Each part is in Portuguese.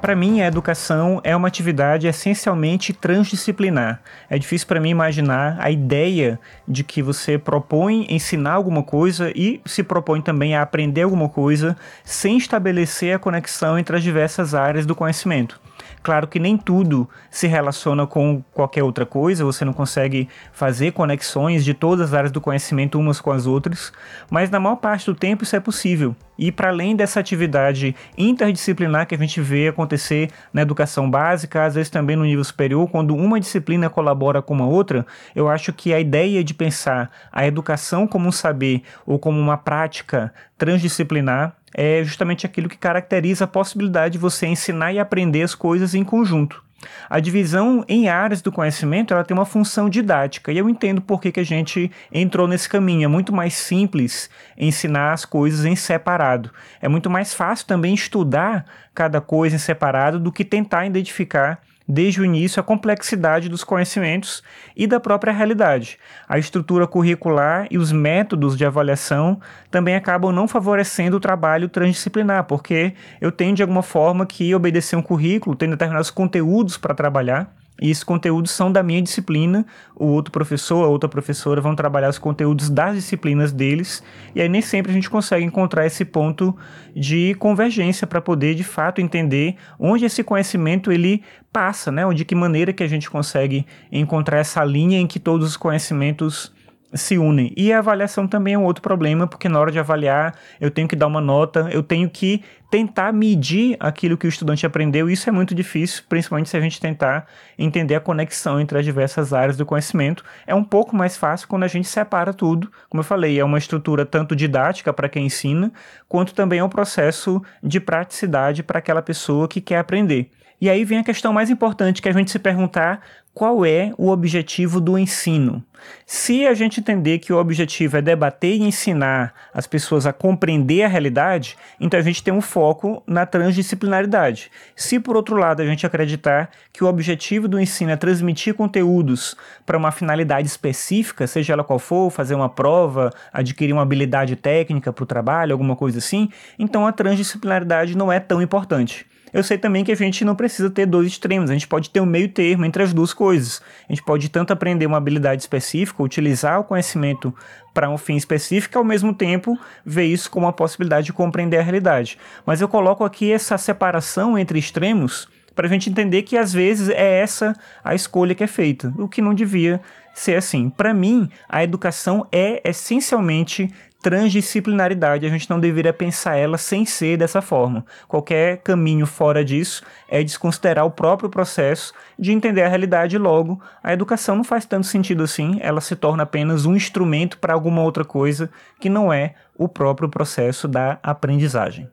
Para mim, a educação é uma atividade essencialmente transdisciplinar. É difícil para mim imaginar a ideia de que você propõe ensinar alguma coisa e se propõe também a aprender alguma coisa sem estabelecer a conexão entre as diversas áreas do conhecimento. Claro que nem tudo se relaciona com qualquer outra coisa, você não consegue fazer conexões de todas as áreas do conhecimento umas com as outras, mas na maior parte do tempo isso é possível. E para além dessa atividade interdisciplinar que a gente vê acontecer na educação básica, às vezes também no nível superior, quando uma disciplina colabora com uma outra, eu acho que a ideia de pensar a educação como um saber ou como uma prática transdisciplinar é justamente aquilo que caracteriza a possibilidade de você ensinar e aprender as coisas em conjunto. A divisão em áreas do conhecimento ela tem uma função didática e eu entendo por que, que a gente entrou nesse caminho. É muito mais simples ensinar as coisas em separado. É muito mais fácil também estudar cada coisa em separado do que tentar identificar desde o início a complexidade dos conhecimentos e da própria realidade. A estrutura curricular e os métodos de avaliação também acabam não favorecendo o trabalho transdisciplinar, porque eu tenho de alguma forma que obedecer um currículo, tenho determinados conteúdos para trabalhar e esses conteúdos são da minha disciplina, o outro professor, a outra professora vão trabalhar os conteúdos das disciplinas deles, e aí nem sempre a gente consegue encontrar esse ponto de convergência para poder de fato entender onde esse conhecimento ele passa, né? Ou de que maneira que a gente consegue encontrar essa linha em que todos os conhecimentos se unem. E a avaliação também é um outro problema, porque na hora de avaliar, eu tenho que dar uma nota, eu tenho que tentar medir aquilo que o estudante aprendeu. Isso é muito difícil, principalmente se a gente tentar entender a conexão entre as diversas áreas do conhecimento. É um pouco mais fácil quando a gente separa tudo. Como eu falei, é uma estrutura tanto didática para quem ensina, quanto também é um processo de praticidade para aquela pessoa que quer aprender. E aí vem a questão mais importante que é a gente se perguntar qual é o objetivo do ensino. Se a gente entender que o objetivo é debater e ensinar as pessoas a compreender a realidade, então a gente tem um foco na transdisciplinaridade. Se por outro lado a gente acreditar que o objetivo do ensino é transmitir conteúdos para uma finalidade específica, seja ela qual for, fazer uma prova, adquirir uma habilidade técnica para o trabalho, alguma coisa assim, então a transdisciplinaridade não é tão importante. Eu sei também que a gente não precisa ter dois extremos, a gente pode ter um meio termo entre as duas coisas. A gente pode tanto aprender uma habilidade específica, utilizar o conhecimento para um fim específico, ao mesmo tempo ver isso como uma possibilidade de compreender a realidade. Mas eu coloco aqui essa separação entre extremos para a gente entender que às vezes é essa a escolha que é feita, o que não devia ser assim. Para mim, a educação é essencialmente transdisciplinaridade, a gente não deveria pensar ela sem ser dessa forma. Qualquer caminho fora disso é desconsiderar o próprio processo de entender a realidade logo. A educação não faz tanto sentido assim, ela se torna apenas um instrumento para alguma outra coisa que não é o próprio processo da aprendizagem.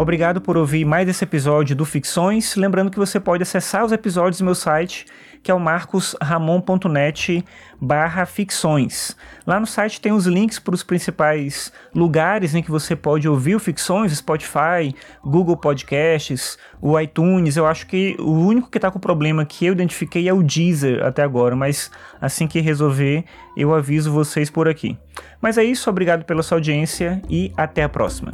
Obrigado por ouvir mais esse episódio do Ficções. Lembrando que você pode acessar os episódios do meu site, que é o marcosramon.net barra ficções. Lá no site tem os links para os principais lugares em que você pode ouvir o Ficções, Spotify, Google Podcasts, o iTunes. Eu acho que o único que está com problema que eu identifiquei é o Deezer até agora, mas assim que resolver, eu aviso vocês por aqui. Mas é isso, obrigado pela sua audiência e até a próxima.